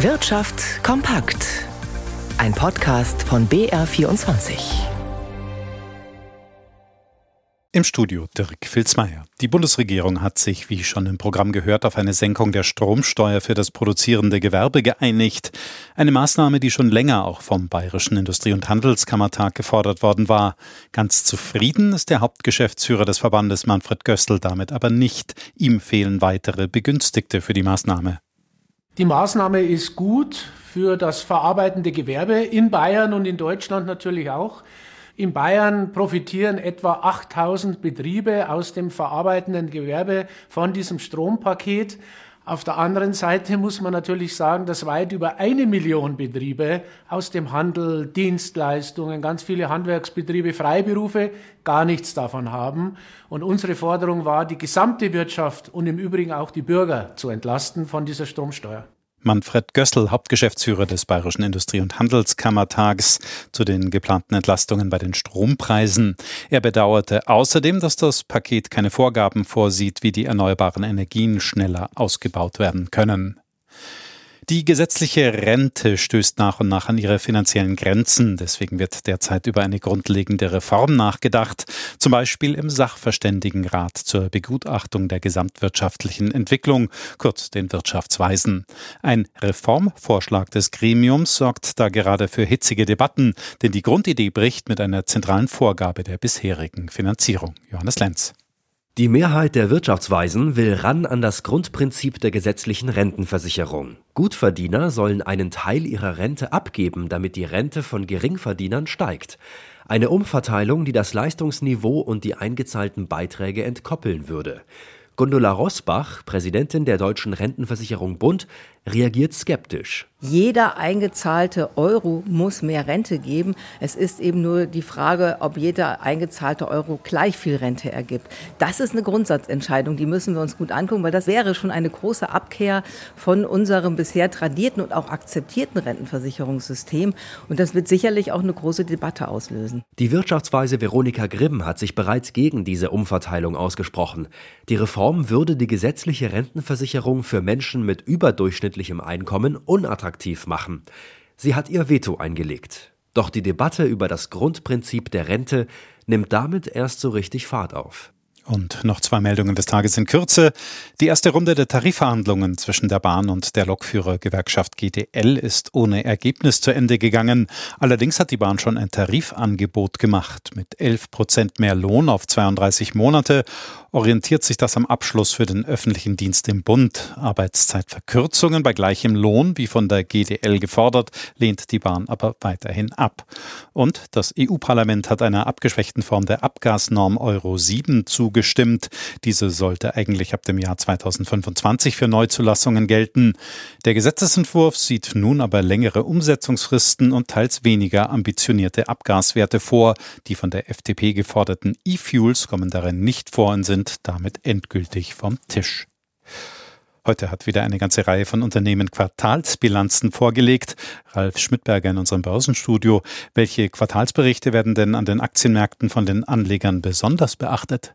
Wirtschaft kompakt. Ein Podcast von BR24. Im Studio Dirk Filzmeier. Die Bundesregierung hat sich, wie schon im Programm gehört, auf eine Senkung der Stromsteuer für das produzierende Gewerbe geeinigt. Eine Maßnahme, die schon länger auch vom Bayerischen Industrie- und Handelskammertag gefordert worden war. Ganz zufrieden ist der Hauptgeschäftsführer des Verbandes Manfred Gössel damit aber nicht. Ihm fehlen weitere Begünstigte für die Maßnahme. Die Maßnahme ist gut für das verarbeitende Gewerbe in Bayern und in Deutschland natürlich auch. In Bayern profitieren etwa 8000 Betriebe aus dem verarbeitenden Gewerbe von diesem Strompaket. Auf der anderen Seite muss man natürlich sagen, dass weit über eine Million Betriebe aus dem Handel, Dienstleistungen, ganz viele Handwerksbetriebe, Freiberufe gar nichts davon haben. Und unsere Forderung war, die gesamte Wirtschaft und im Übrigen auch die Bürger zu entlasten von dieser Stromsteuer. Manfred Gössel, Hauptgeschäftsführer des Bayerischen Industrie- und Handelskammertags, zu den geplanten Entlastungen bei den Strompreisen. Er bedauerte außerdem, dass das Paket keine Vorgaben vorsieht, wie die erneuerbaren Energien schneller ausgebaut werden können. Die gesetzliche Rente stößt nach und nach an ihre finanziellen Grenzen. Deswegen wird derzeit über eine grundlegende Reform nachgedacht, zum Beispiel im Sachverständigenrat zur Begutachtung der gesamtwirtschaftlichen Entwicklung, kurz den Wirtschaftsweisen. Ein Reformvorschlag des Gremiums sorgt da gerade für hitzige Debatten, denn die Grundidee bricht mit einer zentralen Vorgabe der bisherigen Finanzierung. Johannes Lenz. Die Mehrheit der Wirtschaftsweisen will ran an das Grundprinzip der gesetzlichen Rentenversicherung. Gutverdiener sollen einen Teil ihrer Rente abgeben, damit die Rente von Geringverdienern steigt. Eine Umverteilung, die das Leistungsniveau und die eingezahlten Beiträge entkoppeln würde. Gundula Rosbach, Präsidentin der Deutschen Rentenversicherung Bund, reagiert skeptisch. Jeder eingezahlte Euro muss mehr Rente geben. Es ist eben nur die Frage, ob jeder eingezahlte Euro gleich viel Rente ergibt. Das ist eine Grundsatzentscheidung, die müssen wir uns gut angucken, weil das wäre schon eine große Abkehr von unserem bisher tradierten und auch akzeptierten Rentenversicherungssystem. Und das wird sicherlich auch eine große Debatte auslösen. Die Wirtschaftsweise Veronika Grimm hat sich bereits gegen diese Umverteilung ausgesprochen. Die Reform würde die gesetzliche Rentenversicherung für Menschen mit überdurchschnittlichen durchschnittlichem Einkommen unattraktiv machen. Sie hat ihr Veto eingelegt. Doch die Debatte über das Grundprinzip der Rente nimmt damit erst so richtig Fahrt auf. Und noch zwei Meldungen des Tages in Kürze. Die erste Runde der Tarifverhandlungen zwischen der Bahn und der Lokführergewerkschaft GDL ist ohne Ergebnis zu Ende gegangen. Allerdings hat die Bahn schon ein Tarifangebot gemacht. Mit 11 Prozent mehr Lohn auf 32 Monate orientiert sich das am Abschluss für den öffentlichen Dienst im Bund. Arbeitszeitverkürzungen bei gleichem Lohn, wie von der GDL gefordert, lehnt die Bahn aber weiterhin ab. Und das EU-Parlament hat einer abgeschwächten Form der Abgasnorm Euro 7 zugestimmt. Diese sollte eigentlich ab dem Jahr 2025 für Neuzulassungen gelten. Der Gesetzesentwurf sieht nun aber längere Umsetzungsfristen und teils weniger ambitionierte Abgaswerte vor. Die von der FDP geforderten E-Fuels kommen darin nicht vor und sind damit endgültig vom Tisch. Heute hat wieder eine ganze Reihe von Unternehmen Quartalsbilanzen vorgelegt. Ralf Schmidberger in unserem Börsenstudio. Welche Quartalsberichte werden denn an den Aktienmärkten von den Anlegern besonders beachtet?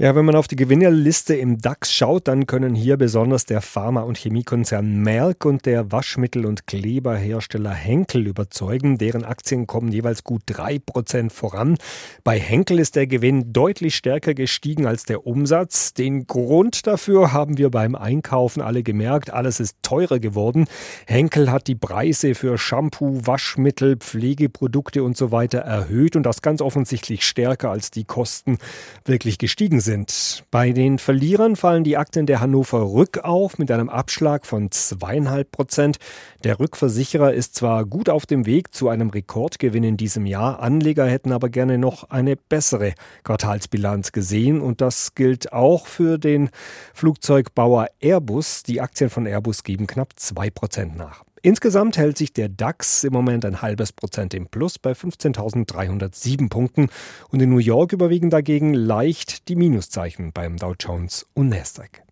Ja, wenn man auf die Gewinnerliste im DAX schaut, dann können hier besonders der Pharma- und Chemiekonzern Merck und der Waschmittel- und Kleberhersteller Henkel überzeugen. Deren Aktien kommen jeweils gut drei Prozent voran. Bei Henkel ist der Gewinn deutlich stärker gestiegen als der Umsatz. Den Grund dafür haben wir beim Einkaufen alle gemerkt. Alles ist teurer geworden. Henkel hat die Preise für Shampoo, Waschmittel, Pflegeprodukte und so weiter erhöht und das ganz offensichtlich stärker als die Kosten wirklich gestiegen sind sind. Bei den Verlierern fallen die Aktien der Hannover Rück auf mit einem Abschlag von zweieinhalb Prozent. Der Rückversicherer ist zwar gut auf dem Weg zu einem Rekordgewinn in diesem Jahr, Anleger hätten aber gerne noch eine bessere Quartalsbilanz gesehen und das gilt auch für den Flugzeugbauer Airbus. Die Aktien von Airbus geben knapp zwei Prozent nach. Insgesamt hält sich der DAX im Moment ein halbes Prozent im Plus bei 15.307 Punkten und in New York überwiegen dagegen leicht die Minuszeichen beim Dow Jones und Nasdaq.